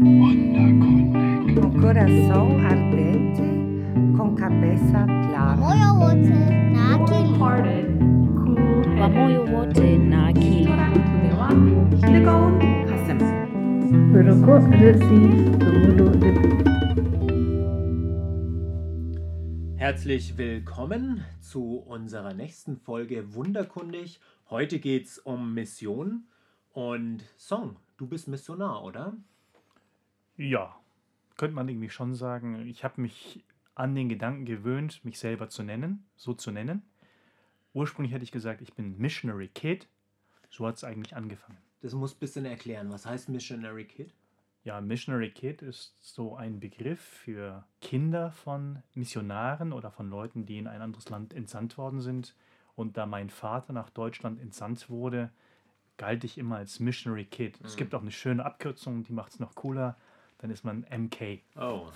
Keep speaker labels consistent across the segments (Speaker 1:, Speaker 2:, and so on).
Speaker 1: Con corazón ardente, con cabeza clara.
Speaker 2: Moyo wote na akili.
Speaker 3: Wholehearted, cool
Speaker 4: kwa moyo wote na akili.
Speaker 3: Beroko resi tumulo debu.
Speaker 5: Herzlich willkommen zu unserer nächsten Folge Wunderkundig. Heute geht es um Mission und Song. Du bist Missionar, oder?
Speaker 6: Ja, könnte man irgendwie schon sagen. Ich habe mich an den Gedanken gewöhnt, mich selber zu nennen, so zu nennen. Ursprünglich hätte ich gesagt, ich bin Missionary Kid. So hat es eigentlich angefangen.
Speaker 5: Das muss ein bisschen erklären. Was heißt Missionary Kid?
Speaker 6: Ja, Missionary Kid ist so ein Begriff für Kinder von Missionaren oder von Leuten, die in ein anderes Land entsandt worden sind. Und da mein Vater nach Deutschland entsandt wurde, galt ich immer als Missionary Kid. Es
Speaker 5: Mhm.
Speaker 6: gibt auch eine schöne Abkürzung, die macht es noch cooler. Dann ist man MK.
Speaker 5: Oh,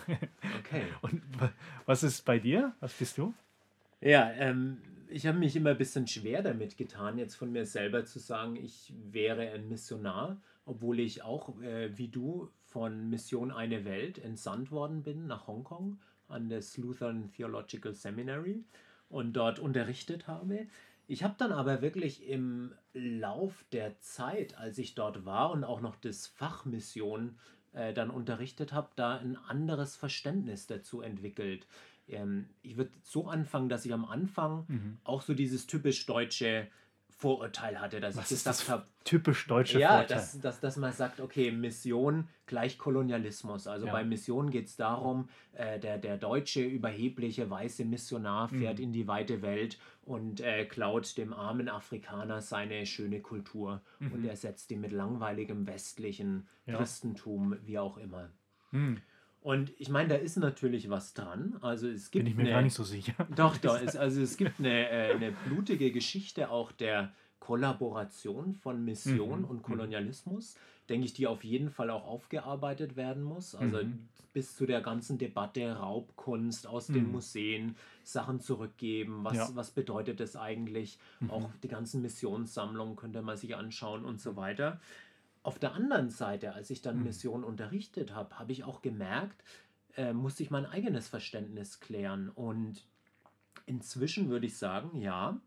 Speaker 5: okay.
Speaker 6: Und wa- was ist bei dir? Was bist du?
Speaker 5: Ja, ähm, ich habe mich immer ein bisschen schwer damit getan, jetzt von mir selber zu sagen, ich wäre ein Missionar, obwohl ich auch, äh, wie du, von Mission Eine Welt entsandt worden bin nach Hongkong an das Lutheran Theological Seminary und dort unterrichtet habe. Ich habe dann aber wirklich im Lauf der Zeit, als ich dort war und auch noch das Fach Mission äh, dann unterrichtet habe, da ein anderes Verständnis dazu entwickelt. Ähm, ich würde so anfangen, dass ich am Anfang
Speaker 6: Mhm.
Speaker 5: auch so dieses typisch deutsche Vorurteil hatte, dass
Speaker 6: Was
Speaker 5: ich
Speaker 6: ist das
Speaker 5: gesagt habe,
Speaker 6: typisch deutsche
Speaker 5: ja,
Speaker 6: Vorteil?
Speaker 5: dass, dass, dass man sagt, okay, Mission gleich Kolonialismus. Also
Speaker 6: Ja.
Speaker 5: bei Mission geht es darum, äh, der, der deutsche, überhebliche, weiße Missionar fährt
Speaker 6: Mhm.
Speaker 5: in die weite Welt und äh, klaut dem armen Afrikaner seine schöne Kultur und
Speaker 6: Mhm.
Speaker 5: ersetzt ihn mit langweiligem westlichen
Speaker 6: Ja.
Speaker 5: Christentum, wie auch immer.
Speaker 6: Hm,
Speaker 5: Und ich meine, da ist natürlich was dran. Also es gibt
Speaker 6: bin ich mir
Speaker 5: eine,
Speaker 6: gar nicht so sicher.
Speaker 5: doch, doch. Es, also es gibt eine, äh, eine blutige Geschichte auch der Kollaboration von Mission
Speaker 6: Mhm,
Speaker 5: und
Speaker 6: mhm.
Speaker 5: Kolonialismus, denke ich, die auf jeden Fall auch aufgearbeitet werden muss. Also
Speaker 6: Mhm.
Speaker 5: bis zu der ganzen Debatte Raubkunst aus den
Speaker 6: Mhm.
Speaker 5: Museen, Sachen zurückgeben, was,
Speaker 6: Ja.
Speaker 5: was bedeutet das eigentlich?
Speaker 6: Mhm.
Speaker 5: Auch die ganzen Missionssammlungen könnte man sich anschauen und so weiter. Auf der anderen Seite, als ich dann
Speaker 6: Mhm.
Speaker 5: Mission unterrichtet habe, habe ich auch gemerkt, äh, musste ich mein eigenes Verständnis klären. Und inzwischen würde ich sagen, ja,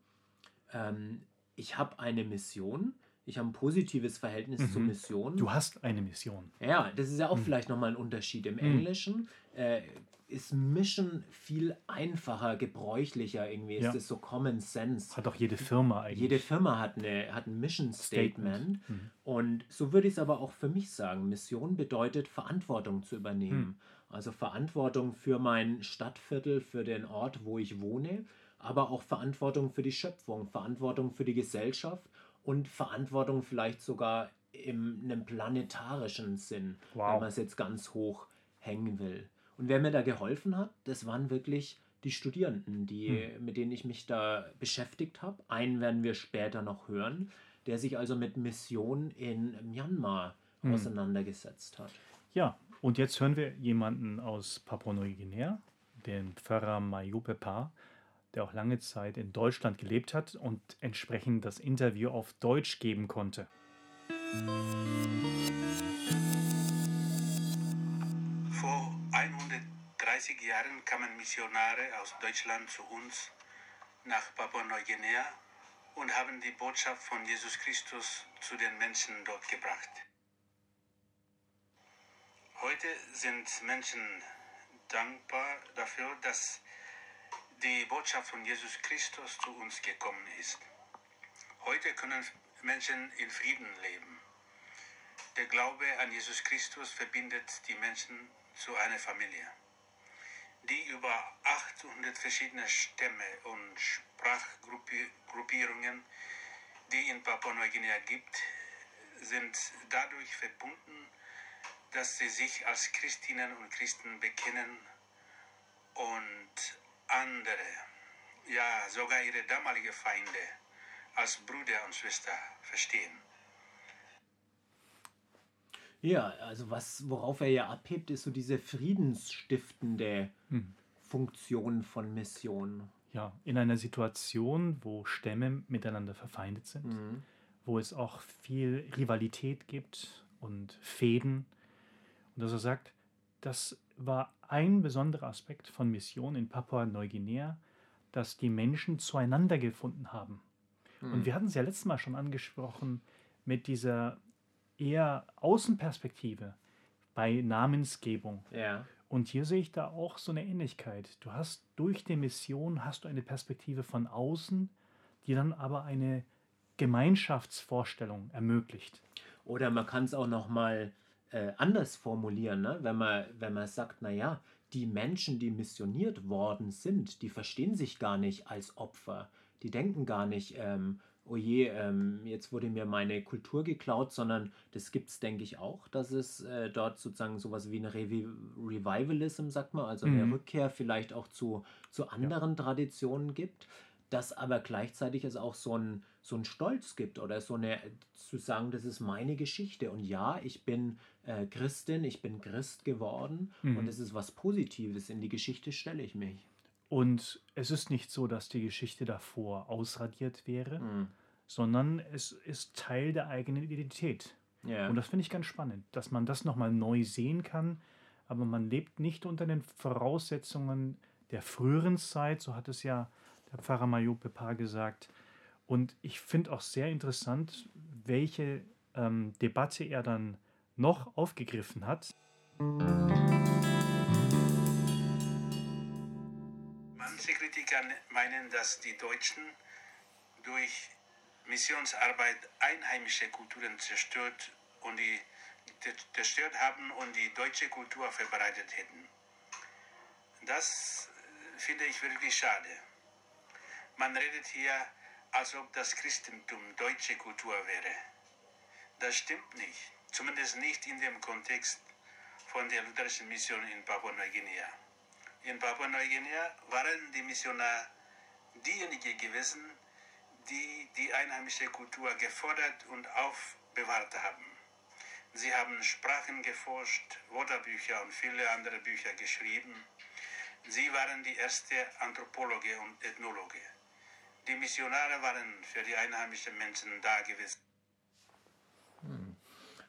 Speaker 5: ähm, ich habe eine Mission, ich habe ein positives Verhältnis zur
Speaker 6: Mhm.
Speaker 5: Mission.
Speaker 6: Du hast eine Mission.
Speaker 5: Ja, das ist ja auch
Speaker 6: Hm.
Speaker 5: vielleicht nochmal ein Unterschied. Im
Speaker 6: Hm.
Speaker 5: Englischen äh, ist Mission viel einfacher, gebräuchlicher irgendwie. Ist
Speaker 6: Ja.
Speaker 5: das so Common Sense?
Speaker 6: Hat auch jede Firma eigentlich.
Speaker 5: Jede Firma hat, eine, hat ein Mission Statement.
Speaker 6: Mhm.
Speaker 5: Und so würde ich es aber auch für mich sagen. Mission bedeutet, Verantwortung zu übernehmen. Also Verantwortung für mein Stadtviertel, für den Ort, wo ich wohne, aber auch Verantwortung für die Schöpfung, Verantwortung für die Gesellschaft und Verantwortung vielleicht sogar in einem planetarischen Sinn,
Speaker 6: Wow.
Speaker 5: wenn man es jetzt ganz hoch hängen will. Und wer mir da geholfen hat, das waren wirklich die Studierenden, die, mit denen ich mich da beschäftigt habe. Einen werden wir später noch hören, der sich also mit Mission in Myanmar
Speaker 6: Hm.
Speaker 5: auseinandergesetzt hat.
Speaker 6: Ja, und jetzt hören wir jemanden aus Papua-Neuguinea, den Pfarrer Mayupe Pa, der auch lange Zeit in Deutschland gelebt hat und entsprechend das Interview auf Deutsch geben konnte.
Speaker 7: Vor 130 Jahren kamen Missionare aus Deutschland zu uns nach Papua-Neuguinea und haben die Botschaft von Jesus Christus zu den Menschen dort gebracht. Heute sind Menschen dankbar dafür, dass die Botschaft von Jesus Christus zu uns gekommen ist. Heute können Menschen in Frieden leben. Der Glaube an Jesus Christus verbindet die Menschen zu einer Familie. Die über 800 verschiedene Stämme und Sprachgruppierungen, die in Papua-Neuguinea gibt, sind dadurch verbunden, dass sie sich als Christinnen und Christen bekennen und andere, ja sogar ihre damalige Feinde als Brüder und Schwester verstehen.
Speaker 5: Ja, also was, worauf er ja abhebt, ist so diese friedensstiftende
Speaker 6: Hm.
Speaker 5: Funktion von Mission.
Speaker 6: Ja, in einer Situation, wo Stämme miteinander verfeindet sind,
Speaker 5: Mhm.
Speaker 6: wo es auch viel Rivalität gibt und Fäden. Und dass er sagt, das war ein besonderer Aspekt von Mission in Papua-Neuguinea, dass die Menschen zueinander gefunden haben.
Speaker 5: Hm.
Speaker 6: Und wir hatten es ja letztes Mal schon angesprochen mit dieser eher Außenperspektive bei Namensgebung.
Speaker 5: Ja.
Speaker 6: Und hier sehe ich da auch so eine Ähnlichkeit. Du hast durch die Mission hast du eine Perspektive von außen, die dann aber eine Gemeinschaftsvorstellung ermöglicht.
Speaker 5: Oder man kann es auch noch mal äh, anders formulieren, ne? wenn man wenn man sagt, naja, die Menschen, die missioniert worden sind, die verstehen sich gar nicht als Opfer. Die denken gar nicht, ähm, oh je, ähm, jetzt wurde mir meine Kultur geklaut, sondern das gibt es, denke ich, auch, dass es äh, dort sozusagen sowas wie eine Revi Revivalism, sagt man, also eine
Speaker 6: Mhm.
Speaker 5: Rückkehr vielleicht auch zu, zu anderen Traditionen gibt, dass aber gleichzeitig es auch so ein, so ein Stolz gibt oder so eine, zu sagen, das ist meine Geschichte und ja, ich bin äh, Christin, ich bin Christ geworden
Speaker 6: Mhm.
Speaker 5: und es ist was Positives, in die Geschichte stelle ich mich.
Speaker 6: Und es ist nicht so, dass die Geschichte davor ausradiert wäre,
Speaker 5: Hm.
Speaker 6: sondern es ist Teil der eigenen Identität.
Speaker 5: Ja.
Speaker 6: Und das finde ich ganz spannend, dass man das nochmal neu sehen kann, aber man lebt nicht unter den Voraussetzungen der früheren Zeit, so hat es ja der Pfarrer Mayo Pepar gesagt. Und ich finde auch sehr interessant, welche ähm, Debatte er dann noch aufgegriffen hat.
Speaker 7: Manche Kritiker meinen, dass die Deutschen durch Missionsarbeit einheimische Kulturen zerstört und die zerstört haben und die deutsche Kultur verbreitet hätten. Das äh, finde ich wirklich schade. Man redet hier, als ob das Christentum deutsche Kultur wäre. Das stimmt nicht, zumindest nicht in dem Kontext von der lutherischen Mission in Papua-Neuguinea. In Papua-Neuguinea waren die Missionar diejenigen gewesen, die die einheimische Kultur gefordert und aufbewahrt haben. Sie haben Sprachen geforscht, Wörterbücher und viele andere Bücher geschrieben. Sie waren die erste Anthropologe und Ethnologe. Die Missionare waren für die einheimischen Menschen da gewesen.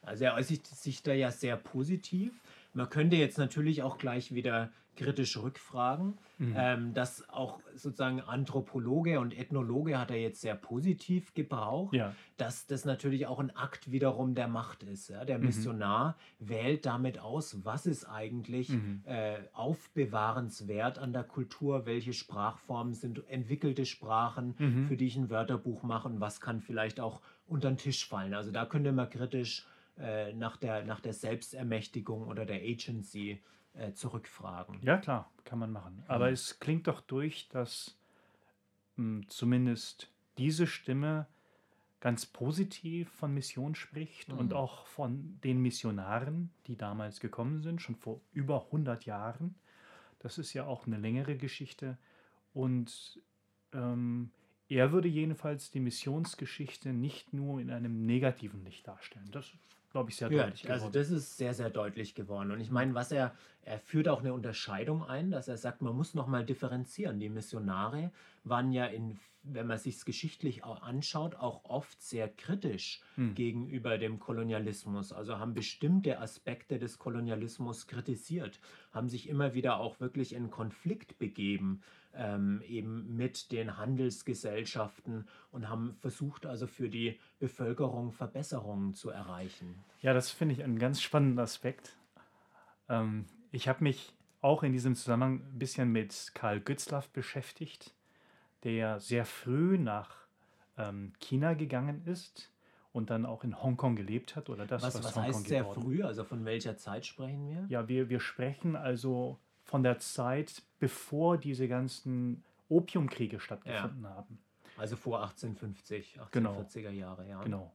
Speaker 5: Also er äußert sich da ja sehr positiv. Man könnte jetzt natürlich auch gleich wieder kritisch rückfragen,
Speaker 6: Mhm.
Speaker 5: ähm, dass auch sozusagen Anthropologe und Ethnologe hat er jetzt sehr positiv gebraucht,
Speaker 6: Ja.
Speaker 5: dass das natürlich auch ein Akt wiederum der Macht ist. Ja? Der
Speaker 6: Mhm.
Speaker 5: Missionar wählt damit aus, was ist eigentlich
Speaker 6: Mhm.
Speaker 5: äh, aufbewahrenswert an der Kultur, welche Sprachformen sind entwickelte Sprachen,
Speaker 6: Mhm.
Speaker 5: für die ich ein Wörterbuch mache und was kann vielleicht auch unter den Tisch fallen. Also da könnte man kritisch äh, nach, der, nach der Selbstermächtigung oder der Agency äh, zurückfragen.
Speaker 6: Ja, klar, kann man machen. Aber es klingt doch durch, dass mh, zumindest diese Stimme ganz positiv von Mission spricht und
Speaker 5: Mhm.
Speaker 6: auch von den Missionaren, die damals gekommen sind, schon vor über 100 Jahren. Das ist ja auch eine längere Geschichte. Und ähm, er würde jedenfalls die Missionsgeschichte nicht nur in einem negativen Licht darstellen. Das ist, glaube ich, sehr
Speaker 5: Ja,
Speaker 6: deutlich
Speaker 5: also
Speaker 6: geworden.
Speaker 5: das ist sehr, sehr deutlich geworden. Und ich meine, was er, er führt auch eine Unterscheidung ein, dass er sagt, man muss nochmal differenzieren. Die Missionare waren ja in, wenn man sich es geschichtlich auch anschaut, auch oft sehr kritisch
Speaker 6: Hm.
Speaker 5: gegenüber dem Kolonialismus. Also haben bestimmte Aspekte des Kolonialismus kritisiert, haben sich immer wieder auch wirklich in Konflikt begeben, ähm, eben mit den Handelsgesellschaften und haben versucht, also für die Bevölkerung Verbesserungen zu erreichen.
Speaker 6: Ja, das finde ich einen ganz spannenden Aspekt. Ähm, ich habe mich auch in diesem Zusammenhang ein bisschen mit Karl Gützlaff beschäftigt, der sehr früh nach ähm, China gegangen ist und dann auch in Hongkong gelebt hat oder das,
Speaker 5: Was,
Speaker 6: was,
Speaker 5: was
Speaker 6: Hongkong
Speaker 5: heißt sehr
Speaker 6: geworden
Speaker 5: früh? Also von welcher Zeit sprechen wir?
Speaker 6: Ja, wir, wir sprechen also von der Zeit, bevor diese ganzen Opiumkriege stattgefunden haben.
Speaker 5: Also vor 1850,
Speaker 6: Genau.
Speaker 5: 1840er Jahre, ja.
Speaker 6: Genau.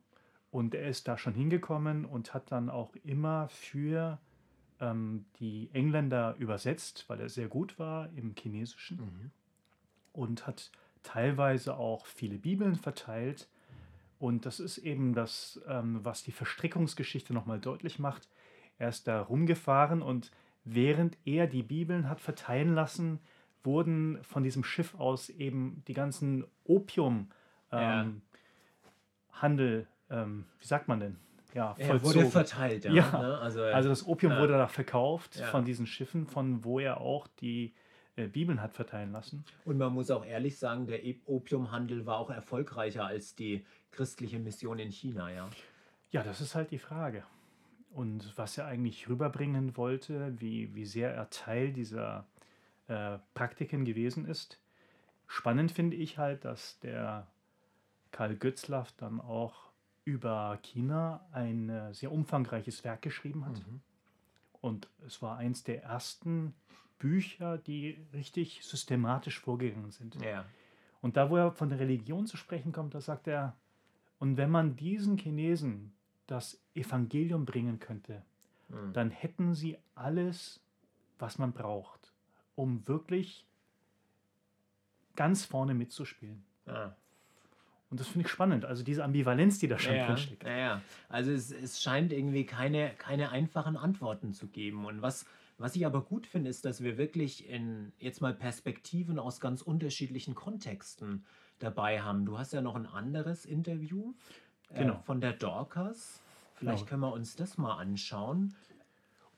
Speaker 6: Und er ist da schon hingekommen und hat dann auch immer für ähm, die Engländer übersetzt, weil er sehr gut war im Chinesischen
Speaker 5: Mhm.
Speaker 6: Und hat teilweise auch viele Bibeln verteilt. Und das ist eben das, ähm, was die Verstrickungsgeschichte nochmal deutlich macht. Er ist da rumgefahren und während er die Bibeln hat verteilen lassen, wurden von diesem Schiff aus eben die ganzen Opium
Speaker 5: Ja.
Speaker 6: ähm, Handel, ähm, wie sagt man denn? ja,
Speaker 5: Er wurde
Speaker 6: vollzogen.
Speaker 5: verteilt, ja.
Speaker 6: Ja,
Speaker 5: ne? Also,
Speaker 6: Also das Opium
Speaker 5: ja.
Speaker 6: wurde da verkauft
Speaker 5: Ja.
Speaker 6: von diesen Schiffen, von wo er auch die äh, Bibeln hat verteilen lassen.
Speaker 5: Und man muss auch ehrlich sagen, der Opiumhandel war auch erfolgreicher als die christliche Mission in China, ja.
Speaker 6: Ja, das ist halt die Frage. Und was er eigentlich rüberbringen wollte, wie, wie sehr er Teil dieser äh, Praktiken gewesen ist. Spannend finde ich halt, dass der Karl Götzlaff dann auch über China ein äh, sehr umfangreiches Werk geschrieben hat.
Speaker 5: Mhm.
Speaker 6: Und es war eins der ersten Bücher, die richtig systematisch vorgegangen sind.
Speaker 5: Ja.
Speaker 6: Und da, wo er von der Religion zu sprechen kommt, da sagt er, und wenn man diesen Chinesen das Evangelium bringen könnte,
Speaker 5: Mhm.
Speaker 6: dann hätten sie alles, was man braucht, um wirklich ganz vorne mitzuspielen.
Speaker 5: Ah.
Speaker 6: Und das finde ich spannend, also diese Ambivalenz, die da schon
Speaker 5: Ja,
Speaker 6: drin steckt.
Speaker 5: ja, ja. Also es, es scheint irgendwie keine, keine einfachen Antworten zu geben. Und was, was ich aber gut finde, ist, dass wir wirklich in jetzt mal Perspektiven aus ganz unterschiedlichen Kontexten dabei haben. Du hast ja noch ein anderes Interview äh,
Speaker 6: Genau.
Speaker 5: von der Dorcas. Vielleicht
Speaker 6: Genau.
Speaker 5: können wir uns das mal anschauen.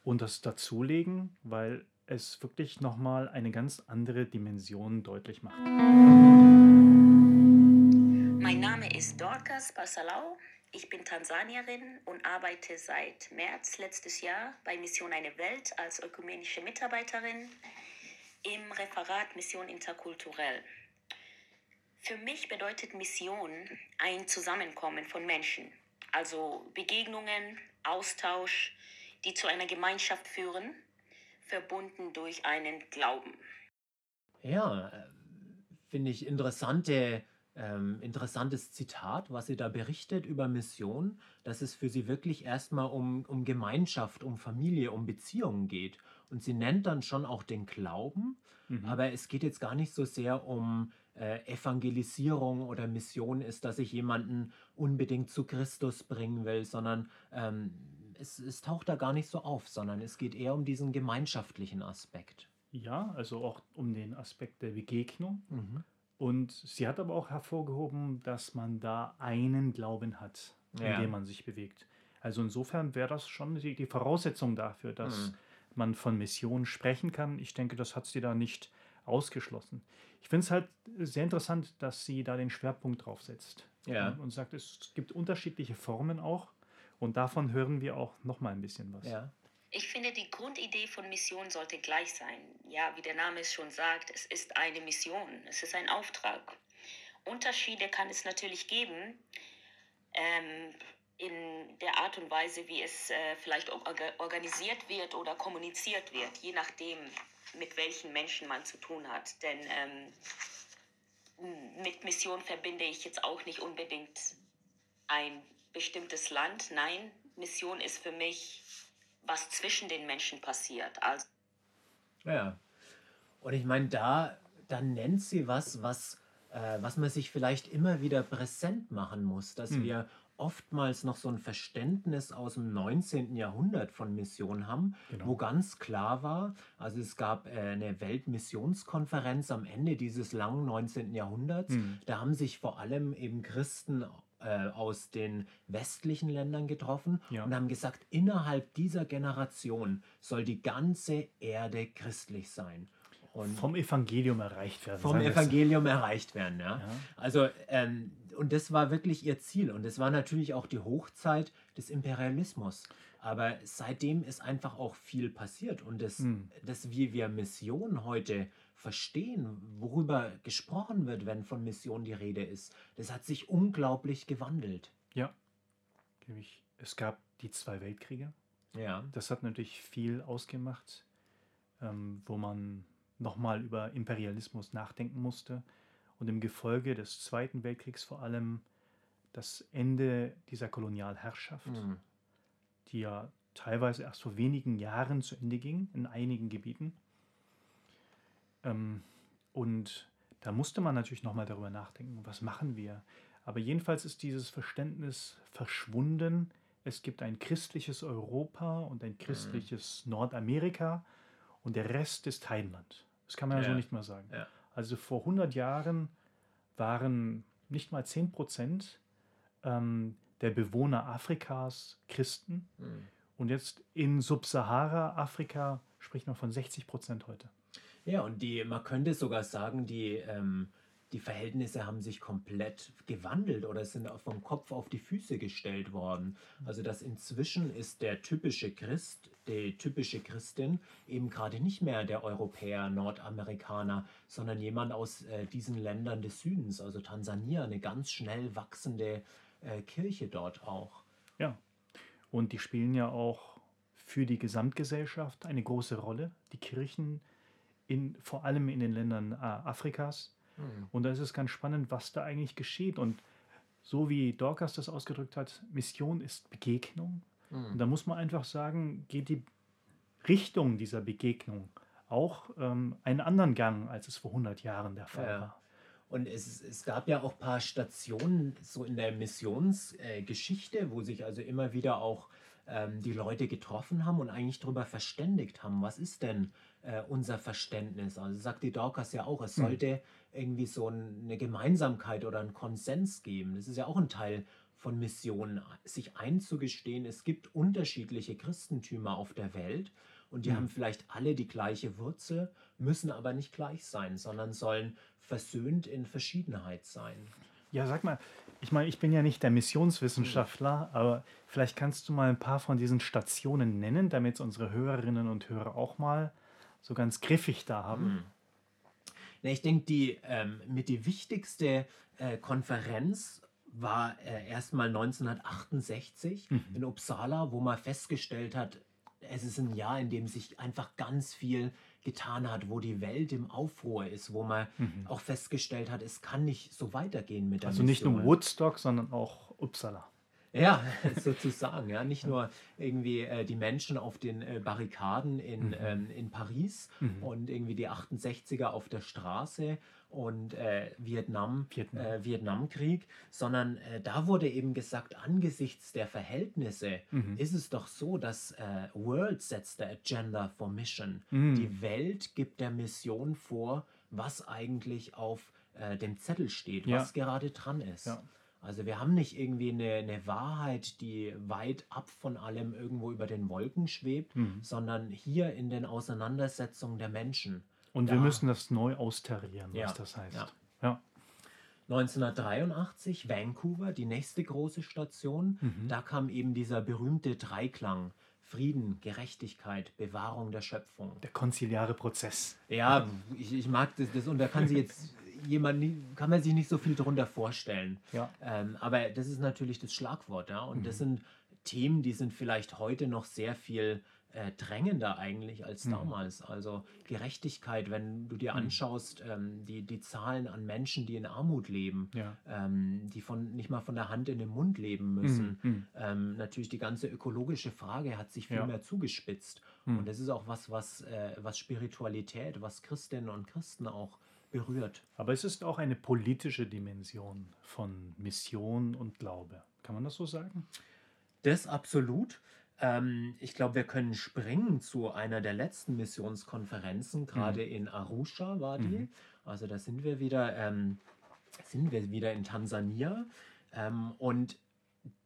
Speaker 6: Und das dazulegen, weil es wirklich nochmal eine ganz andere Dimension deutlich macht.
Speaker 8: Mein Name ist Dorcas Basalau. Ich bin Tansanierin und arbeite seit März letztes Jahr bei Mission Eine Welt als ökumenische Mitarbeiterin im Referat Mission Interkulturell. Für mich bedeutet Mission ein Zusammenkommen von Menschen, also Begegnungen, Austausch, die zu einer Gemeinschaft führen, verbunden durch einen Glauben.
Speaker 5: Ja, äh, finde ich interessante, ähm, interessantes Zitat, was sie da berichtet über Mission, dass es für sie wirklich erstmal um, um Gemeinschaft, um Familie, um Beziehungen geht. Und sie nennt dann schon auch den Glauben,
Speaker 6: Mhm.
Speaker 5: aber es geht jetzt gar nicht so sehr um äh, Evangelisierung oder Mission ist, dass ich jemanden unbedingt zu Christus bringen will, sondern ähm, es, es taucht da gar nicht so auf, sondern es geht eher um diesen gemeinschaftlichen Aspekt.
Speaker 6: Ja, also auch um den Aspekt der Begegnung.
Speaker 5: Mhm.
Speaker 6: Und sie hat aber auch hervorgehoben, dass man da einen Glauben hat, in
Speaker 5: Ja.
Speaker 6: dem man sich bewegt. Also insofern wäre das schon die, die Voraussetzung dafür, dass
Speaker 5: Mhm.
Speaker 6: man von Mission sprechen kann. Ich denke, das hat sie da nicht ausgeschlossen. Ich finde es halt sehr interessant, dass sie da den Schwerpunkt drauf setzt.
Speaker 5: Ja.
Speaker 6: Und, sagt, es gibt unterschiedliche Formen auch. Und davon hören wir auch noch mal ein bisschen was.
Speaker 5: Ja.
Speaker 8: Ich finde, die Grundidee von Mission sollte gleich sein. Ja, wie der Name es schon sagt, es ist eine Mission, es ist ein Auftrag. Unterschiede kann es natürlich geben ähm, in der Art und Weise, wie es äh, vielleicht orga- organisiert wird oder kommuniziert wird, je nachdem, mit welchen Menschen man zu tun hat. Denn ähm, mit Mission verbinde ich jetzt auch nicht unbedingt ein bestimmtes Land. Nein, Mission ist für mich was zwischen den Menschen passiert. Also
Speaker 5: Ja. Und ich meine, da, da nennt sie was, was, äh, was man sich vielleicht immer wieder präsent machen muss, dass
Speaker 6: Hm.
Speaker 5: wir oftmals noch so ein Verständnis aus dem 19. Jahrhundert von Mission haben,
Speaker 6: Genau.
Speaker 5: wo ganz klar war, also es gab äh, eine Weltmissionskonferenz am Ende dieses langen 19. Jahrhunderts,
Speaker 6: Hm.
Speaker 5: da haben sich vor allem eben Christen äh, aus den westlichen Ländern getroffen
Speaker 6: Ja.
Speaker 5: und haben gesagt, innerhalb dieser Generation soll die ganze Erde christlich sein. Und
Speaker 6: Vom Evangelium erreicht werden.
Speaker 5: vom
Speaker 6: es.
Speaker 5: Evangelium erreicht werden. Ja?
Speaker 6: Ja.
Speaker 5: Also, ähm, und das war wirklich ihr Ziel. Und das war natürlich auch die Hochzeit des Imperialismus. Aber seitdem ist einfach auch viel passiert. Und das,
Speaker 6: Hm.
Speaker 5: das wie wir Mission heute verstehen, worüber gesprochen wird, wenn von Mission die Rede ist, das hat sich unglaublich gewandelt.
Speaker 6: Ja, gebe ich. Es gab die zwei Weltkriege.
Speaker 5: Ja.
Speaker 6: Das hat natürlich viel ausgemacht, ähm, wo man nochmal über Imperialismus nachdenken musste. Und im Gefolge des Zweiten Weltkriegs vor allem das Ende dieser Kolonialherrschaft,
Speaker 5: Hm.
Speaker 6: die ja teilweise erst vor wenigen Jahren zu Ende ging, in einigen Gebieten. Ähm, und da musste man natürlich nochmal darüber nachdenken, was machen wir. Aber jedenfalls ist dieses Verständnis verschwunden. Es gibt ein christliches Europa und ein christliches Nordamerika und der Rest ist Heidenland. Das kann man ja,
Speaker 5: Ja.
Speaker 6: so nicht mehr sagen.
Speaker 5: Ja.
Speaker 6: Also vor 100 Jahren waren nicht mal 10 Prozent ähm, der Bewohner Afrikas Christen.
Speaker 5: Hm.
Speaker 6: Und jetzt in Subsahara-Afrika spricht man von 60 Prozent heute.
Speaker 5: Ja, und die, man könnte sogar sagen, die, ähm, die Verhältnisse haben sich komplett gewandelt oder sind vom Kopf auf die Füße gestellt worden. Also dass inzwischen ist der typische Christ, die typische Christin eben gerade nicht mehr der Europäer, Nordamerikaner, sondern jemand aus äh, diesen Ländern des Südens, also Tansania, eine ganz schnell wachsende äh, Kirche dort auch.
Speaker 6: Ja. Und die spielen ja auch für die Gesamtgesellschaft eine große Rolle. Die Kirchen, in, vor allem in den Ländern äh, Afrikas.
Speaker 5: Hm.
Speaker 6: Und da ist es ganz spannend, was da eigentlich geschieht. Und so wie Dorcas das ausgedrückt hat, Mission ist Begegnung. Und
Speaker 5: Hm.
Speaker 6: da muss man einfach sagen, geht die Richtung dieser Begegnung auch ähm, einen anderen Gang, als es vor 100 Jahren der Fall
Speaker 5: Ja.
Speaker 6: war.
Speaker 5: Und es, es gab ja auch ein paar Stationen so in der Missionsgeschichte, äh, wo sich also immer wieder auch ähm, die Leute getroffen haben und eigentlich darüber verständigt haben, was ist denn äh, unser Verständnis? Also sagt die Dorcas ja auch, es
Speaker 6: Mhm.
Speaker 5: sollte irgendwie so ein- eine Gemeinsamkeit oder einen Konsens geben. Das ist ja auch ein Teil von Missionen, sich einzugestehen, es gibt unterschiedliche Christentümer auf der Welt und die
Speaker 6: Mhm.
Speaker 5: haben vielleicht alle die gleiche Wurzel, müssen aber nicht gleich sein, sondern sollen versöhnt in Verschiedenheit sein.
Speaker 6: Ja, sag mal, ich meine, ich bin ja nicht der Missionswissenschaftler, aber vielleicht kannst du mal ein paar von diesen Stationen nennen, damit es unsere Hörerinnen und Hörer auch mal so ganz griffig da haben.
Speaker 5: Hm. Na, ich denke, die ähm, mit die wichtigste äh, Konferenz war äh, erstmal 1968
Speaker 6: Mhm.
Speaker 5: in Uppsala, wo man festgestellt hat, es ist ein Jahr, in dem sich einfach ganz viel getan hat, wo die Welt im Aufruhr ist, wo man
Speaker 6: Mhm.
Speaker 5: auch festgestellt hat, es kann nicht so weitergehen mit der
Speaker 6: Also nicht nur
Speaker 5: Mission.
Speaker 6: Woodstock, sondern auch Uppsala.
Speaker 5: Ja, sozusagen, ja. Nicht nur irgendwie äh, die Menschen auf den äh, Barrikaden in,
Speaker 6: Mhm.
Speaker 5: ähm, in Paris
Speaker 6: Mhm.
Speaker 5: und irgendwie die 68er auf der Straße und äh, Vietnam,
Speaker 6: Vietnam.
Speaker 5: Äh, Vietnamkrieg, sondern äh, da wurde eben gesagt, angesichts der Verhältnisse
Speaker 6: Mhm.
Speaker 5: ist es doch so, dass äh, World sets the agenda for mission.
Speaker 6: Mhm.
Speaker 5: Die Welt gibt der Mission vor, was eigentlich auf dem Zettel steht,
Speaker 6: Ja.
Speaker 5: was gerade dran ist.
Speaker 6: Ja.
Speaker 5: Also wir haben nicht irgendwie eine, eine Wahrheit, die weit ab von allem irgendwo über den Wolken schwebt,
Speaker 6: Mhm.
Speaker 5: sondern hier in den Auseinandersetzungen der Menschen.
Speaker 6: Und wir
Speaker 5: Da-
Speaker 6: müssen das neu austarieren,
Speaker 5: Ja,
Speaker 6: was das heißt.
Speaker 5: ja.
Speaker 6: Ja.
Speaker 5: 1983 Vancouver, die nächste große Station.
Speaker 6: Mhm.
Speaker 5: Da kam eben dieser berühmte Dreiklang. Frieden, Gerechtigkeit, Bewahrung der Schöpfung.
Speaker 6: Der konziliare Prozess.
Speaker 5: Ja, ich, ich mag das, das und da kann sich jetzt jemand kann man sich nicht so viel darunter vorstellen.
Speaker 6: Ja.
Speaker 5: Ähm, aber das ist natürlich das Schlagwort, ja. Und das
Speaker 6: Mhm.
Speaker 5: sind Themen, die sind vielleicht heute noch sehr viel äh, drängender eigentlich als
Speaker 6: Mhm.
Speaker 5: damals. Also Gerechtigkeit, wenn du dir
Speaker 6: Mhm.
Speaker 5: anschaust, ähm, die, die Zahlen an Menschen, die in Armut leben,
Speaker 6: Ja.
Speaker 5: ähm, die von nicht mal von der Hand in den Mund leben müssen.
Speaker 6: Mhm.
Speaker 5: Ähm, natürlich die ganze ökologische Frage hat sich viel
Speaker 6: Ja.
Speaker 5: mehr zugespitzt.
Speaker 6: Mhm.
Speaker 5: Und das ist auch was, was, äh, was Spiritualität, was Christinnen und Christen auch berührt.
Speaker 6: Aber es ist auch eine politische Dimension von Mission und Glaube. Kann man das so sagen?
Speaker 5: Das absolut. Ähm, ich glaube, wir können springen zu einer der letzten Missionskonferenzen, gerade in Arusha war die.
Speaker 6: Mhm.
Speaker 5: Also da sind wir wieder, ähm, sind wir wieder in Tansania. Ähm, und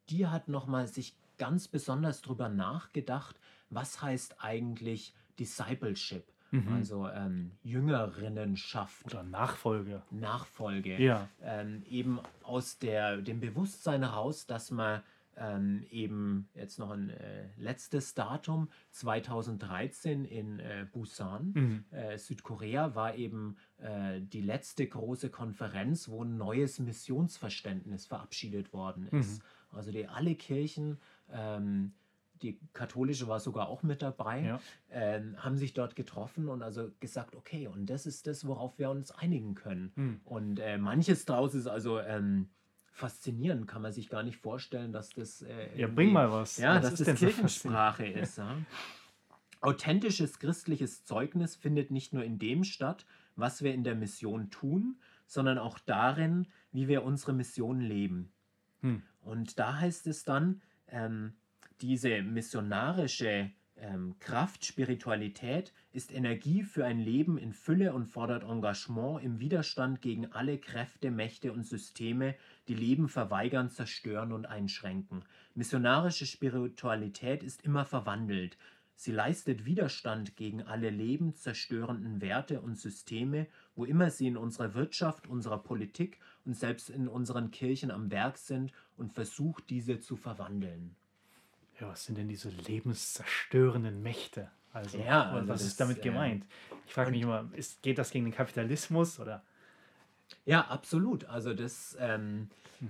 Speaker 5: die hat nochmal sich ganz besonders darüber nachgedacht, was heißt eigentlich Discipleship,
Speaker 6: Mhm.
Speaker 5: also ähm, Jüngerinnenschaft,
Speaker 6: Oder Nachfolge.
Speaker 5: Nachfolge
Speaker 6: Ja.
Speaker 5: ähm, eben aus der, dem Bewusstsein heraus, dass man ähm, eben jetzt noch ein äh, letztes Datum, 2013 in äh, Busan,
Speaker 6: Mhm.
Speaker 5: äh, Südkorea, war eben äh, die letzte große Konferenz, wo ein neues Missionsverständnis verabschiedet worden ist. Also die alle Kirchen, ähm, die katholische war sogar auch mit dabei,
Speaker 6: Ja.
Speaker 5: ähm, haben sich dort getroffen und also gesagt, okay, und das ist das, worauf wir uns einigen können.
Speaker 6: Mhm.
Speaker 5: Und äh, manches draus ist also ähm, faszinierend, kann man sich gar nicht vorstellen, dass das. Äh,
Speaker 6: Ja, bring mal was.
Speaker 5: Ja,
Speaker 6: Was
Speaker 5: dass das
Speaker 6: denn so
Speaker 5: Kirchensprache ist. Ja. Authentisches christliches Zeugnis findet nicht nur in dem statt, was wir in der Mission tun, sondern auch darin, wie wir unsere Mission leben.
Speaker 6: Hm.
Speaker 5: Und da heißt es dann, ähm, diese missionarische äh, ähm, Kraft, Spiritualität ist Energie für ein Leben in Fülle und fordert Engagement im Widerstand gegen alle Kräfte, Mächte und Systeme, die Leben verweigern, zerstören und einschränken. Missionarische Spiritualität ist immer verwandelt. Sie leistet Widerstand gegen alle lebenszerstörenden Werte und Systeme, wo immer sie in unserer Wirtschaft, unserer Politik und selbst in unseren Kirchen am Werk sind und versucht, diese zu verwandeln.
Speaker 6: Ja, was sind denn diese lebenszerstörenden Mächte? Also,
Speaker 5: Ja,
Speaker 6: was
Speaker 5: also
Speaker 6: ist
Speaker 5: das,
Speaker 6: damit
Speaker 5: äh,
Speaker 6: gemeint? Ich frage mich immer, ist, geht das gegen den Kapitalismus oder?
Speaker 5: Ja, absolut. Also das, ähm,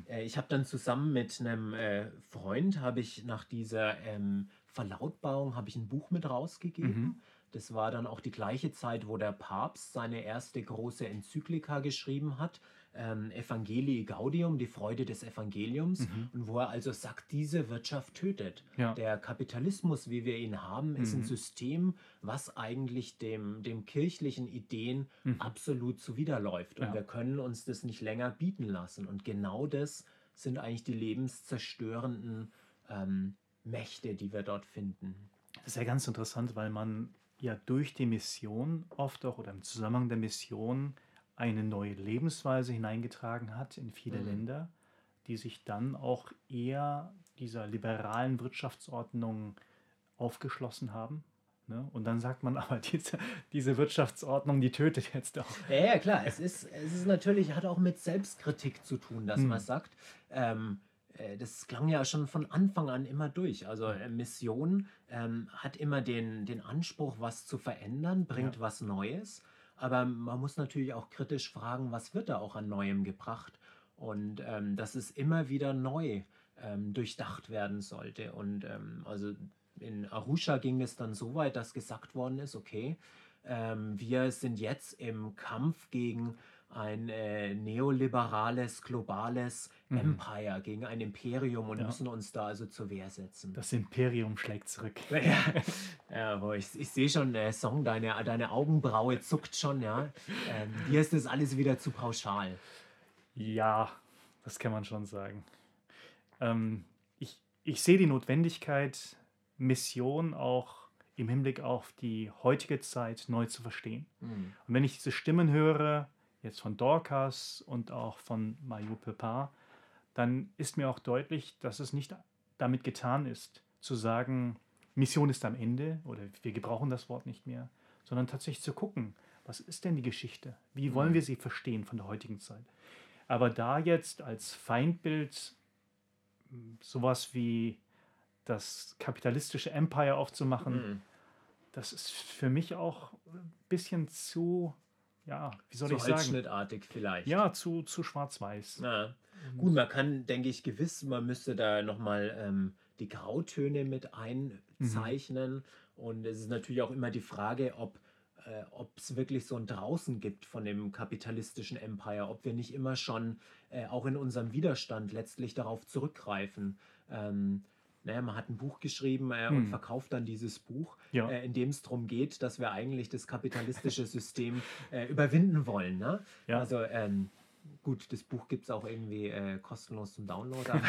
Speaker 5: äh, ich habe dann zusammen mit einem äh, Freund, habe ich nach dieser ähm, Verlautbarung, habe ich ein Buch mit rausgegeben.
Speaker 6: Mhm.
Speaker 5: Das war dann auch die gleiche Zeit, wo der Papst seine erste große Enzyklika geschrieben hat, ähm, Evangelii Gaudium, die Freude des Evangeliums,
Speaker 6: Mhm.
Speaker 5: und wo er also sagt, diese Wirtschaft tötet.
Speaker 6: Ja.
Speaker 5: Der Kapitalismus, wie wir ihn haben, ist ein
Speaker 6: Mhm.
Speaker 5: System, was eigentlich dem, dem kirchlichen Ideen
Speaker 6: Mhm.
Speaker 5: absolut zuwiderläuft. Und
Speaker 6: Ja.
Speaker 5: wir können uns das nicht länger bieten lassen. Und genau das sind eigentlich die lebenszerstörenden ähm, Mächte, die wir dort finden.
Speaker 6: Das ist ja ganz interessant, weil man ja durch die Mission oft auch oder im Zusammenhang der Mission eine neue Lebensweise hineingetragen hat in viele
Speaker 5: Mhm.
Speaker 6: Länder, die sich dann auch eher dieser liberalen Wirtschaftsordnung aufgeschlossen haben. Ne? Und dann sagt man aber, diese, diese Wirtschaftsordnung, die tötet jetzt auch.
Speaker 5: Ja, ja klar, es ist, es ist natürlich, hat auch mit Selbstkritik zu tun, dass
Speaker 6: Hm.
Speaker 5: man sagt, ähm, äh, das klang ja schon von Anfang an immer durch. Also äh, Mission ähm, hat immer den, den Anspruch, was zu verändern, bringt
Speaker 6: Ja.
Speaker 5: was Neues. Aber man muss natürlich auch kritisch fragen, was wird da auch an Neuem gebracht? Und ähm, dass es immer wieder neu ähm, durchdacht werden sollte. Und ähm, also in Arusha ging es dann so weit, dass gesagt worden ist, okay, ähm, wir sind jetzt im Kampf gegen ein äh, neoliberales, globales
Speaker 6: Mhm.
Speaker 5: Empire, gegen ein Imperium und
Speaker 6: Ja.
Speaker 5: müssen uns da also zur Wehr setzen.
Speaker 6: Das Imperium schlägt zurück.
Speaker 5: ja, ja aber ich, ich sehe schon, der Song, deine, deine Augenbraue zuckt schon, ja. Ähm, dir ist das alles wieder zu pauschal.
Speaker 6: Ja, das kann man schon sagen. Ähm, ich, ich sehe die Notwendigkeit, Mission auch im Hinblick auf die heutige Zeit neu zu verstehen.
Speaker 5: Hm.
Speaker 6: Und wenn ich diese Stimmen höre, jetzt von Dorcas und auch von Mayu Pepin, dann ist mir auch deutlich, dass es nicht damit getan ist, zu sagen, Mission ist am Ende oder wir gebrauchen das Wort nicht mehr, sondern tatsächlich zu gucken, was ist denn die Geschichte? Wie wollen wir sie verstehen von der heutigen Zeit? Aber da jetzt als Feindbild mh, sowas wie das kapitalistische Empire aufzumachen,
Speaker 5: Hm.
Speaker 6: das ist für mich auch ein bisschen zu, ja, wie soll
Speaker 5: So
Speaker 6: ich sagen?
Speaker 5: holzschnittartig vielleicht.
Speaker 6: Ja, zu, zu schwarz-weiß.
Speaker 5: Na, gut, man kann, denke ich, gewiss, man müsste da nochmal ähm, die Grautöne mit einzeichnen. Und es ist natürlich auch immer die Frage, ob äh, ob es wirklich so ein Draußen gibt von dem kapitalistischen Empire, ob wir nicht immer schon äh, auch in unserem Widerstand letztlich darauf zurückgreifen. Ähm, naja, man hat ein Buch geschrieben äh, und
Speaker 6: Hm.
Speaker 5: verkauft dann dieses Buch,
Speaker 6: Ja.
Speaker 5: äh, in dem es darum geht, dass wir eigentlich das kapitalistische System äh, überwinden wollen. Ne?
Speaker 6: Ja.
Speaker 5: Also ähm, gut, das Buch gibt es auch irgendwie äh, kostenlos zum Download.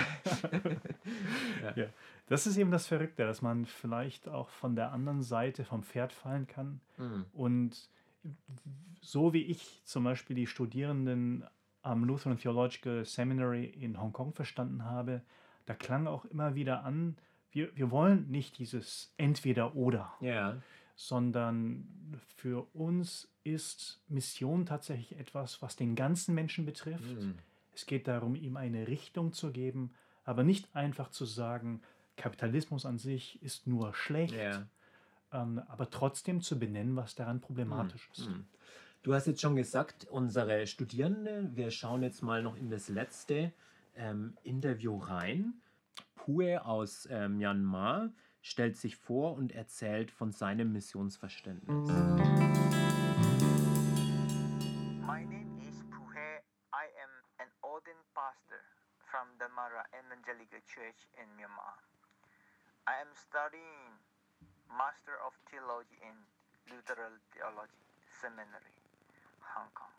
Speaker 6: Ja. Das ist eben das Verrückte, dass man vielleicht auch von der anderen Seite vom Pferd fallen kann.
Speaker 5: Hm.
Speaker 6: Und so wie ich zum Beispiel die Studierenden am Lutheran Theological Seminary in Hongkong verstanden habe, da klang auch immer wieder an, wir, wir wollen nicht dieses Entweder-Oder.
Speaker 5: ja,
Speaker 6: sondern für uns ist Mission tatsächlich etwas, was den ganzen Menschen betrifft.
Speaker 5: Hm.
Speaker 6: Es geht darum, ihm eine Richtung zu geben, aber nicht einfach zu sagen, Kapitalismus an sich ist nur schlecht,
Speaker 5: ja.
Speaker 6: ähm, aber trotzdem zu benennen, was daran problematisch ist.
Speaker 5: Hm. Du hast jetzt schon gesagt, unsere Studierende, wir schauen jetzt mal noch in das letzte ähm, Interview rein. Pue aus ähm, Myanmar stellt sich vor und erzählt von seinem Missionsverständnis.
Speaker 9: My name is Puhe. I am an ordained pastor from Mara Evangelical Church in Myanmar. I am studying Master of Theology in Lutheran Theology Seminary, Hong Kong.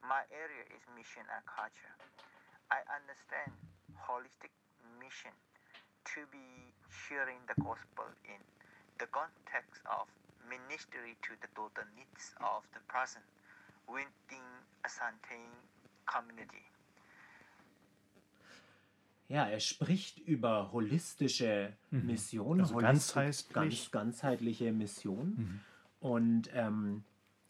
Speaker 9: My area is mission and culture. I understand holistic mission to be sharing the gospel in the context of ministry to the total needs of the person within a certain community.
Speaker 5: Ja, er spricht über holistische
Speaker 6: Mhm.
Speaker 5: Mission,
Speaker 6: Also
Speaker 5: holisti-
Speaker 6: ganzheitlich.
Speaker 5: ganz ganzheitliche Mission.
Speaker 6: Mhm.
Speaker 5: Und ähm,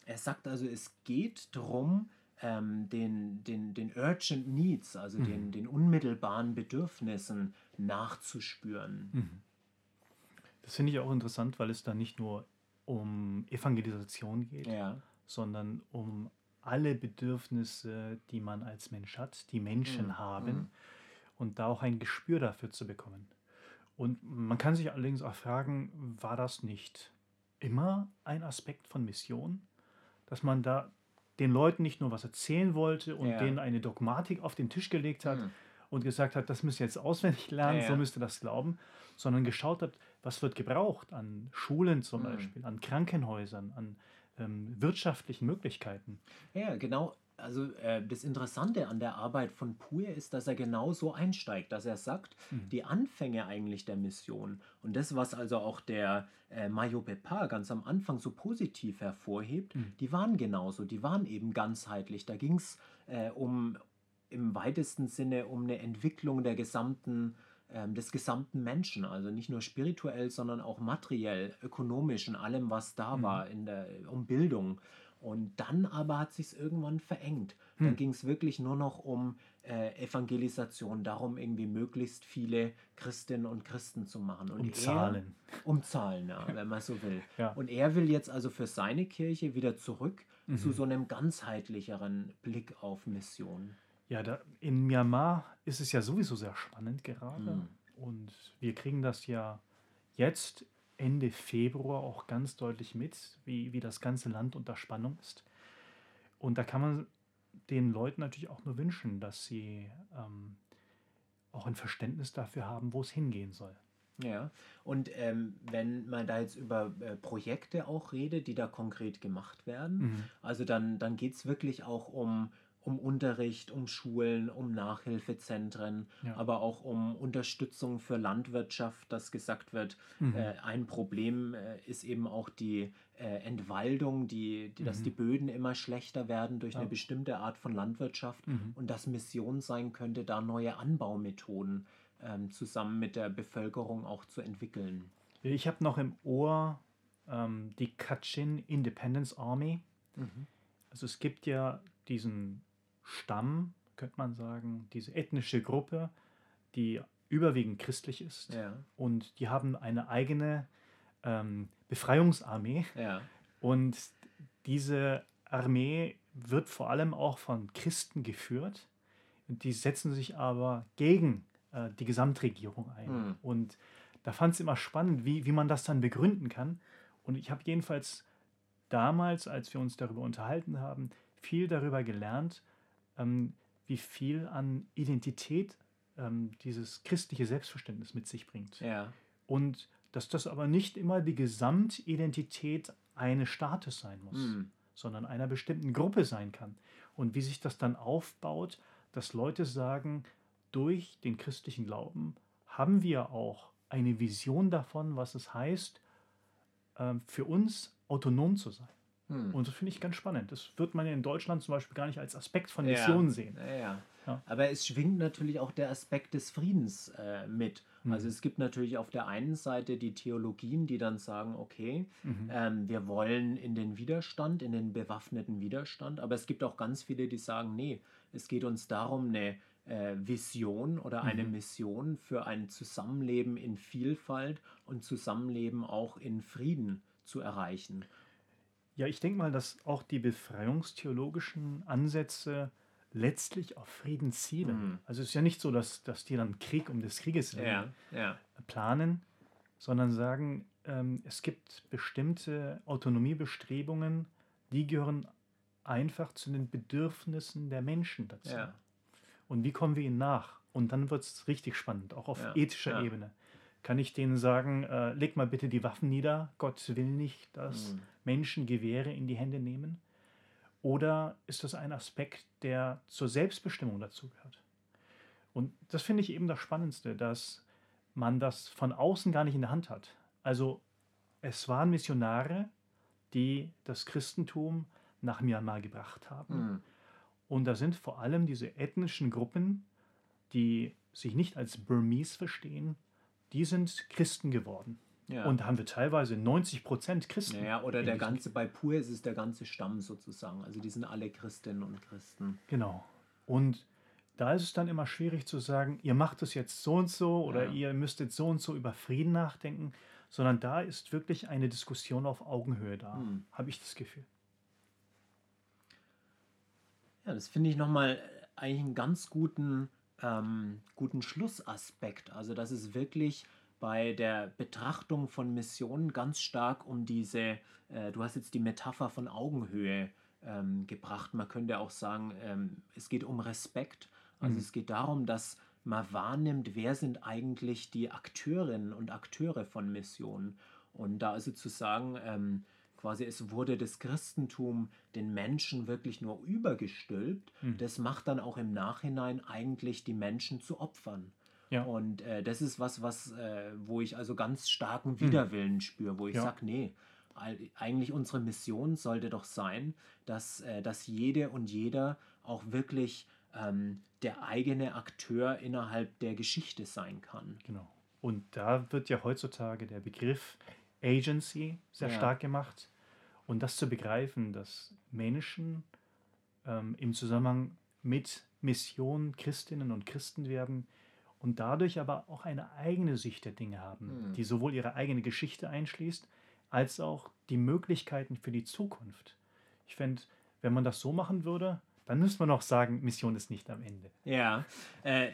Speaker 5: er sagt also, es geht darum, ähm, den, den, den Urgent Needs, also
Speaker 6: Mhm.
Speaker 5: den, den unmittelbaren Bedürfnissen nachzuspüren.
Speaker 6: Mhm. Das finde ich auch interessant, weil es da nicht nur um Evangelisation geht,
Speaker 5: Ja.
Speaker 6: sondern um alle Bedürfnisse, die man als Mensch hat, die Menschen
Speaker 5: Mhm.
Speaker 6: haben
Speaker 5: Mhm.
Speaker 6: und da auch ein Gespür dafür zu bekommen. Und man kann sich allerdings auch fragen, war das nicht immer ein Aspekt von Mission, dass man da den Leuten nicht nur was erzählen wollte und
Speaker 5: Ja.
Speaker 6: denen eine Dogmatik auf den Tisch gelegt hat
Speaker 5: Mhm.
Speaker 6: und gesagt hat, das müsst ihr jetzt auswendig lernen,
Speaker 5: Ja,
Speaker 6: so
Speaker 5: ja.
Speaker 6: müsst ihr das glauben, sondern geschaut hat, was wird gebraucht an Schulen zum
Speaker 5: Mhm.
Speaker 6: Beispiel, an Krankenhäusern, an ähm, wirtschaftlichen Möglichkeiten.
Speaker 5: Ja, genau. Also äh, das Interessante an der Arbeit von Puer ist, dass er genau so einsteigt, dass er sagt,
Speaker 6: Mhm.
Speaker 5: die Anfänge eigentlich der Mission und das, was also auch der äh, Mayo Pepa ganz am Anfang so positiv hervorhebt,
Speaker 6: Mhm.
Speaker 5: die waren genauso, die waren eben ganzheitlich. Da ging es äh, um im weitesten Sinne um eine Entwicklung der gesamten ähm, des gesamten Menschen, also nicht nur spirituell, sondern auch materiell, ökonomisch und allem, was da
Speaker 6: Mhm.
Speaker 5: war, in der, um Bildung. Und dann aber hat sich irgendwann verengt. Dann
Speaker 6: Hm.
Speaker 5: ging es wirklich nur noch um äh, Evangelisation, darum irgendwie möglichst viele Christinnen und Christen zu machen. Und
Speaker 6: Um
Speaker 5: er,
Speaker 6: Zahlen.
Speaker 5: Um Zahlen, ja, wenn man so will.
Speaker 6: Ja.
Speaker 5: Und er will jetzt also für seine Kirche wieder zurück
Speaker 6: Mhm.
Speaker 5: zu so einem ganzheitlicheren Blick auf Mission.
Speaker 6: Ja, da, in Myanmar ist es ja sowieso sehr spannend gerade.
Speaker 5: Mhm.
Speaker 6: Und wir kriegen das ja jetzt Ende Februar auch ganz deutlich mit, wie, wie das ganze Land unter Spannung ist. Und da kann man den Leuten natürlich auch nur wünschen, dass sie ähm, auch ein Verständnis dafür haben, wo es hingehen soll.
Speaker 5: Ja, und ähm, wenn man da jetzt über äh, Projekte auch redet, die da konkret gemacht werden,
Speaker 6: Mhm.
Speaker 5: also dann, dann geht es wirklich auch um, um Unterricht, um Schulen, um Nachhilfezentren,
Speaker 6: Ja.
Speaker 5: aber auch um Unterstützung für Landwirtschaft, dass gesagt wird,
Speaker 6: Mhm.
Speaker 5: äh, ein Problem äh, ist eben auch die äh, Entwaldung, die, die, dass
Speaker 6: Mhm.
Speaker 5: die Böden immer schlechter werden durch eine
Speaker 6: Ja.
Speaker 5: bestimmte Art von Landwirtschaft
Speaker 6: Mhm.
Speaker 5: und dass Mission sein könnte, da neue Anbaumethoden ähm, zusammen mit der Bevölkerung auch zu entwickeln.
Speaker 6: Ich habe noch im Ohr ähm, die Kachin Independence Army. Also es gibt ja diesen Stamm, könnte man sagen, diese ethnische Gruppe, die überwiegend christlich ist.
Speaker 5: Ja,
Speaker 6: Und die haben eine eigene ähm, Befreiungsarmee.
Speaker 5: ja,
Speaker 6: Und diese Armee wird vor allem auch von Christen geführt. Und die setzen sich aber gegen äh, die Gesamtregierung ein.
Speaker 5: Hm.
Speaker 6: Und da fand es immer spannend, wie, wie man das dann begründen kann. Und ich habe jedenfalls damals, als wir uns darüber unterhalten haben, viel darüber gelernt, ähm, wie viel an Identität ähm, dieses christliche Selbstverständnis mit sich bringt.
Speaker 5: ja,
Speaker 6: Und dass das aber nicht immer die Gesamtidentität eines Staates sein muss,
Speaker 5: Hm.
Speaker 6: sondern einer bestimmten Gruppe sein kann. Und wie sich das dann aufbaut, dass Leute sagen, durch den christlichen Glauben haben wir auch eine Vision davon, was es heißt, ähm, für uns autonom zu sein.
Speaker 5: Hm.
Speaker 6: Und das finde ich ganz spannend. Das wird man ja in Deutschland zum Beispiel gar nicht als Aspekt von
Speaker 5: Ja.
Speaker 6: Mission sehen.
Speaker 5: Ja, ja.
Speaker 6: Ja.
Speaker 5: Aber es schwingt natürlich auch der Aspekt des Friedens äh, mit.
Speaker 6: Mhm.
Speaker 5: Also es gibt natürlich auf der einen Seite die Theologien, die dann sagen, okay,
Speaker 6: Mhm.
Speaker 5: ähm, wir wollen in den Widerstand, in den bewaffneten Widerstand, aber es gibt auch ganz viele, die sagen, nee, es geht uns darum, eine äh, Vision oder eine
Speaker 6: Mhm.
Speaker 5: Mission für ein Zusammenleben in Vielfalt und Zusammenleben auch in Frieden zu erreichen.
Speaker 6: Ja, ich denke mal, dass auch die befreiungstheologischen Ansätze letztlich auf Frieden zielen.
Speaker 5: Mhm.
Speaker 6: Also es ist ja nicht so, dass, dass die dann Krieg um des Krieges
Speaker 5: Ja, ja.
Speaker 6: planen, sondern sagen, ähm, es gibt bestimmte Autonomiebestrebungen, die gehören einfach zu den Bedürfnissen der Menschen dazu.
Speaker 5: Ja.
Speaker 6: Und wie kommen wir ihnen nach? Und dann wird es richtig spannend, auch auf ethischer. Ebene. Kann ich denen sagen, äh, leg mal bitte die Waffen nieder, Gott will nicht, dass
Speaker 5: Mhm.
Speaker 6: Menschen Gewehre in die Hände nehmen? Oder ist das ein Aspekt, der zur Selbstbestimmung dazugehört? Und das finde ich eben das Spannendste, dass man das von außen gar nicht in der Hand hat. Also es waren Missionare, die das Christentum nach Myanmar gebracht haben.
Speaker 5: Hm.
Speaker 6: Und da sind vor allem diese ethnischen Gruppen, die sich nicht als Burmese verstehen, die sind Christen geworden.
Speaker 5: Ja.
Speaker 6: Und da haben wir teilweise 90 Prozent Christen.
Speaker 5: Naja, oder der ganze, bei Pur ist es der ganze Stamm sozusagen. Also die sind alle Christinnen und Christen.
Speaker 6: Genau. Und da ist es dann immer schwierig zu sagen, ihr macht es jetzt so und so oder
Speaker 5: Ja.
Speaker 6: ihr müsstet so und so über Frieden nachdenken, sondern da ist wirklich eine Diskussion auf Augenhöhe da,
Speaker 5: Hm.
Speaker 6: habe ich das Gefühl.
Speaker 5: Ja, das finde ich nochmal eigentlich einen ganz guten, ähm, guten Schlussaspekt. Also, dass es wirklich bei der Betrachtung von Missionen ganz stark um diese, äh, du hast jetzt die Metapher von Augenhöhe ähm, gebracht. Man könnte auch sagen, ähm, es geht um Respekt. Also
Speaker 6: Mhm.
Speaker 5: es geht darum, dass man wahrnimmt, wer sind eigentlich die Akteurinnen und Akteure von Missionen. Und da also zu sagen, ähm, quasi es wurde das Christentum den Menschen wirklich nur übergestülpt,
Speaker 6: Mhm.
Speaker 5: das macht dann auch im Nachhinein eigentlich die Menschen zu Opfern.
Speaker 6: Ja.
Speaker 5: Und äh, das ist was, was äh, wo ich also ganz starken Widerwillen spüre, wo ich
Speaker 6: Ja.
Speaker 5: sage, nee, eig- eigentlich unsere Mission sollte doch sein, dass, äh, dass jede und jeder auch wirklich ähm, der eigene Akteur innerhalb der Geschichte sein kann.
Speaker 6: Genau. Und da wird ja heutzutage der Begriff Agency sehr
Speaker 5: Ja.
Speaker 6: stark gemacht. Und das zu begreifen, dass Menschen ähm, im Zusammenhang mit Mission Christinnen und Christen werden und dadurch aber auch eine eigene Sicht der Dinge haben,
Speaker 5: Hm.
Speaker 6: die sowohl ihre eigene Geschichte einschließt, als auch die Möglichkeiten für die Zukunft. Ich fände, wenn man das so machen würde, dann müsste man auch sagen, Mission ist nicht am Ende.
Speaker 5: Ja, äh,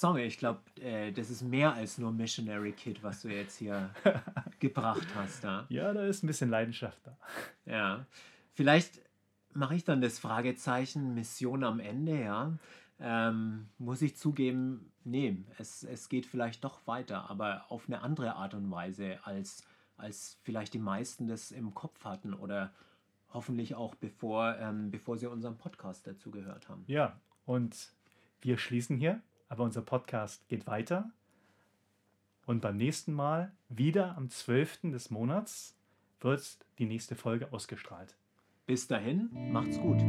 Speaker 5: sorry, ich glaube, äh, das ist mehr als nur Missionary Kid, was du jetzt hier gebracht hast. Da.
Speaker 6: Ja, da ist ein bisschen Leidenschaft da.
Speaker 5: Ja, vielleicht mache ich dann das Fragezeichen Mission am Ende, ja. Ähm, muss ich zugeben, nee, es, es geht vielleicht doch weiter, aber auf eine andere Art und Weise, als, als vielleicht die meisten das im Kopf hatten oder hoffentlich auch bevor, ähm, bevor sie unseren Podcast dazu gehört haben.
Speaker 6: Ja, und wir schließen hier, aber unser Podcast geht weiter. Und beim nächsten Mal, wieder am 12. des Monats, wird die nächste Folge ausgestrahlt.
Speaker 5: Bis dahin, macht's gut.